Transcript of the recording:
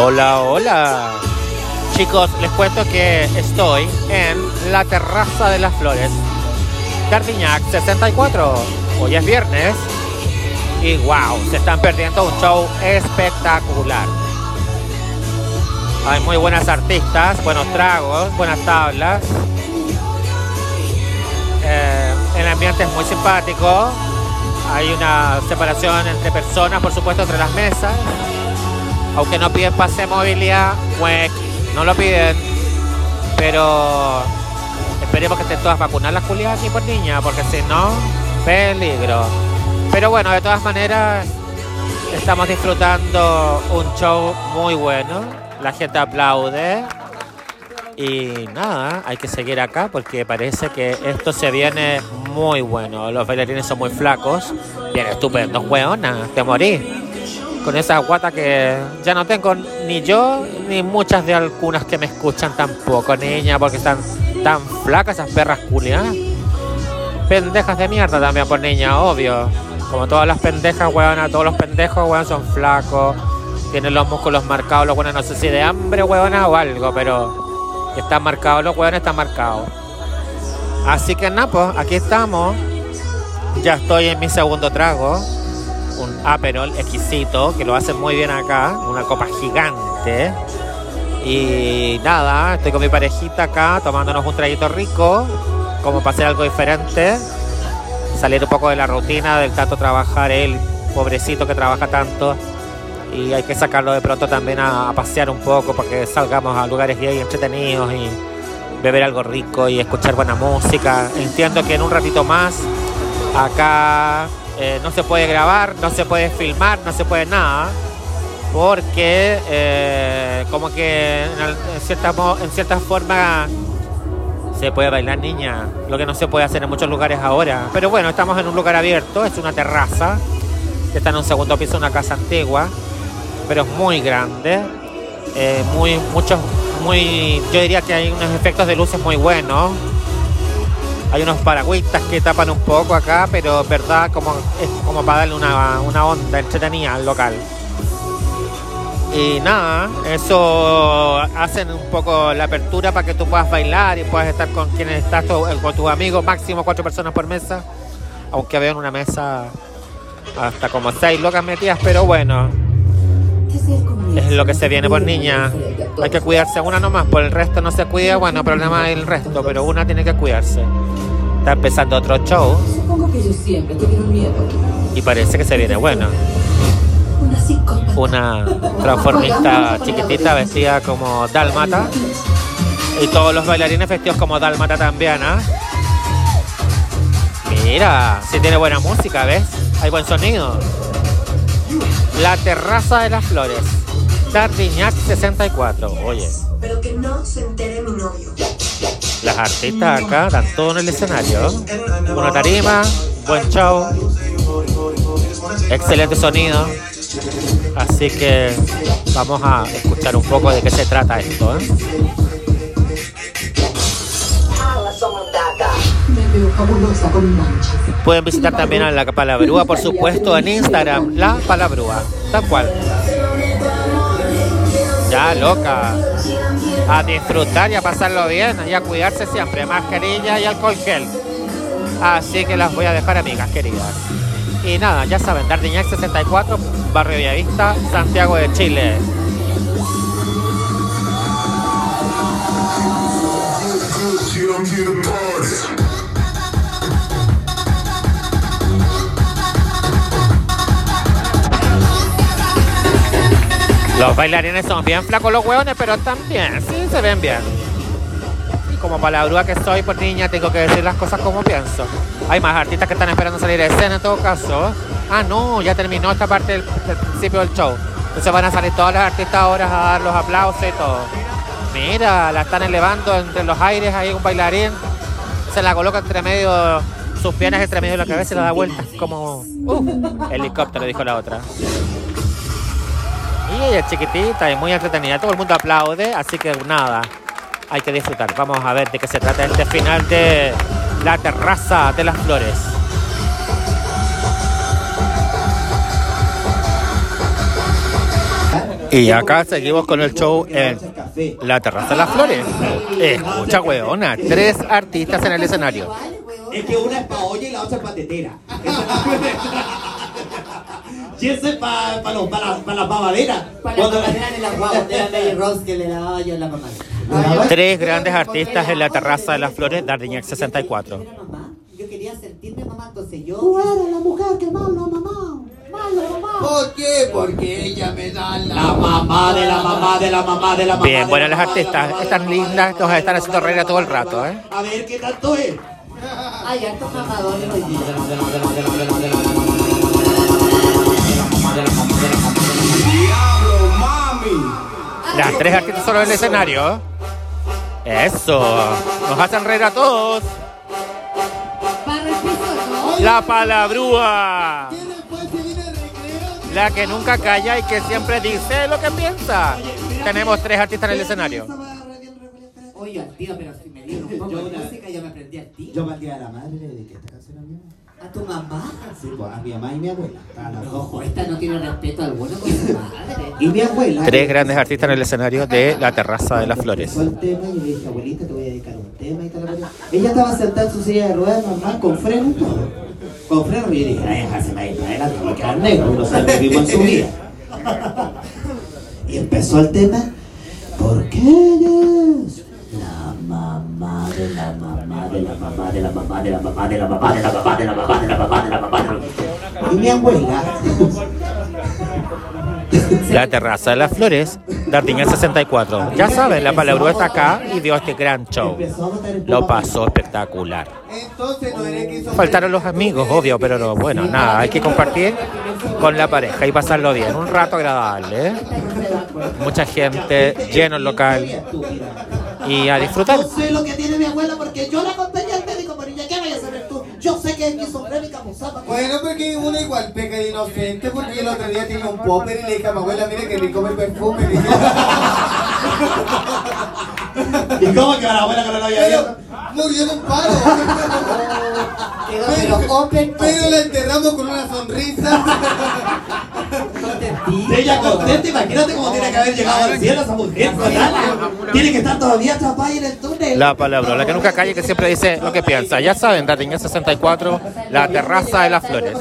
Hola, hola. Chicos, les cuento que estoy en la terraza de las flores. Cardiñac 64. Hoy es viernes. Y wow, se están perdiendo un show espectacular. Hay muy buenas artistas, buenos tragos, buenas tablas. Eh, el ambiente es muy simpático. Hay una separación entre personas, por supuesto, entre las mesas. Aunque no piden pase de movilidad, no lo piden. Pero esperemos que estén todas vacunadas las culiadas y por niña, porque si no, peligro. Pero bueno, de todas maneras, estamos disfrutando un show muy bueno. La gente aplaude. Y nada, hay que seguir acá porque parece que esto se viene muy bueno. Los bailarines son muy flacos. Bien estupendos, weona, te morí. Con esa guata que ya no tengo ni yo ni muchas de algunas que me escuchan tampoco, niña, porque están tan flacas esas perras culias. Pendejas de mierda también por niña, obvio. Como todas las pendejas, weona, todos los pendejos, weón, son flacos. Tienen los músculos marcados, los weones, no sé si de hambre, weona, o algo, pero están marcados, los hueones están marcados. Así que nada, pues aquí estamos. Ya estoy en mi segundo trago. Un Aperol exquisito, que lo hacen muy bien acá. Una copa gigante. Y nada, estoy con mi parejita acá tomándonos un traguito rico. Como para hacer algo diferente. Salir un poco de la rutina del tanto trabajar él, pobrecito que trabaja tanto y hay que sacarlo de pronto también a, pasear un poco para que salgamos a lugares gay entretenidos y beber algo rico y escuchar buena música. Entiendo que en un ratito más acá eh, no se puede grabar, no se puede filmar, no se puede nada, porque eh, como que en, cierta, en cierta forma se puede bailar niña, lo que no se puede hacer en muchos lugares ahora. Pero bueno, estamos en un lugar abierto, es una terraza, que está en un segundo piso de una casa antigua pero es muy grande. Eh, muy, muchos, muy, yo diría que hay unos efectos de luces muy buenos. Hay unos paragüitas que tapan un poco acá, pero es verdad como, es como para darle una, una onda entretenida al local. Y nada, eso hacen un poco la apertura para que tú puedas bailar y puedas estar con quienes estás, con tus amigos, máximo cuatro personas por mesa. Aunque vean una mesa hasta como seis locas metidas, pero bueno, es lo que se viene por niña. Hay que cuidarse una nomás, por el resto no se cuida, bueno, problema es el resto, pero una tiene que cuidarse. Está empezando otro show. Y parece que se viene bueno. Una transformista chiquitita vestida como dálmata. Y todos los bailarines vestidos como dálmata también, ¿ah? Mira, si tiene buena música, ¿ves? Hay buen sonido. La terraza de las flores. Dardiñac 64. Oye. Pero que no se entere mi novio. Las artistas acá dan todo en el escenario. Una tarima, buen show, excelente sonido. Así que vamos a escuchar un poco de qué se trata esto. ¿eh? Pueden visitar también a la Palabrúa, por supuesto, en Instagram, la Palabrúa, tal cual. Ya, loca. A disfrutar y a pasarlo bien y a cuidarse siempre. Mascarilla y alcohol gel. Así que las voy a dejar, amigas queridas. Y nada, ya saben, Dardiñac 64, Barrio Villavista, Santiago de Chile. Los bailarines son bien flacos los hueones, pero están bien, sí, se ven bien. Y como palabrúa que soy por niña, tengo que decir las cosas como pienso. Hay más artistas que están esperando salir de escena en todo caso. Ah, no, ya terminó esta parte del, principio del show. Entonces van a salir todas las artistas ahora a dar los aplausos y todo. Mira, la están elevando entre los aires ahí un bailarín. Se la coloca entre medio, sus piernas entre medio de la cabeza y la da vueltas como uh, helicóptero, dijo la otra. Y es chiquitita y muy entretenida. Todo el mundo aplaude, así que nada, hay que disfrutar. Vamos a ver de qué se trata este final de la terraza de las flores. Y acá seguimos con el show en la terraza de las flores. Escucha, weona, tres artistas en el escenario. Es que una es pa' olla y la otra es pa' es para pa pa las pa las babaderas. Para Cuando la manera de la guagua de la Mary Rose que le daba yo a la mamá. Tres grandes artistas en la terraza de las flores, Dardiñac 64. Era mamá. Yo quería sentirme mamá, entonces yo. Tú eres la mujer que más lo mamá. Más lo mamá. ¿Por qué? Porque ella me da la, La mamá de la mamá de la mamá de la mamá. Bien, la las artistas, están lindas, la que os mamá están haciendo mamá reír a todo el rato. ¿eh? A ver qué tanto es. Hay hartos mamadores hoy día. Diablo, mami. Las tres artistas solo en el escenario. Eso, nos hacen reír a todos. La palabrúa, ¿Qué después se viene el recreo? la que nunca calla y que siempre dice lo que piensa. Tenemos tres artistas en el escenario. Oye, al tío, pero si me dieron un poco Yo de música, yo me aprendí al tío. Yo de la madre le dediqué esta canción a tu mamá. Sí, pues a mi mamá y mi abuela. A las dos. Ojo, esta no tiene respeto alguno con su madre. Y mi abuela. Tres grandes artistas en el escenario de la terraza de las flores. Empezó el tema y le dije, abuelita, te voy a dedicar un tema y tal. Ella estaba sentada en su silla de ruedas normal, con freno y todo. Con freno y yo dije, ay, dejarse la ahí para adelante, quedar negro, uno sabe que vivo en su vida. Y empezó el tema, la mamá de la mamá de la mamá de la mamá de la mamá de la mamá de la mamá de la mamá de la mamá de la mamá de la Y mi abuela La terraza de las flores, Dardiñac 64. Ya saben, la palabrúa está acá y dio este gran show. Lo pasó espectacular. Faltaron los amigos, obvio, pero no, bueno, nada, hay que compartir con la pareja y pasarlo bien. Un rato agradable, ¿eh? Mucha gente, lleno el local y a disfrutar. Yo sé lo que tiene mi abuela porque yo la acompañé al médico, pero ya qué vayas a saber tú. Yo sé que es esquizofrénica, musapa. Bueno, porque uno igual peca de inocente, porque el otro día tenía un popper y le dije a mi abuela, mire que rico el perfume. ¿Y cómo que a la abuela que no lo había visto? murió de un paro. Pero open, Pero la enterramos con una sonrisa. De ella contenta, imagínate cómo tiene que haber llegado al cielo esa mujer. Tiene que estar todavía atrapada en el túnel. La palabra, la que nunca calla que siempre dice lo que piensa. Ya saben, Dardiñac 64, la terraza de las flores.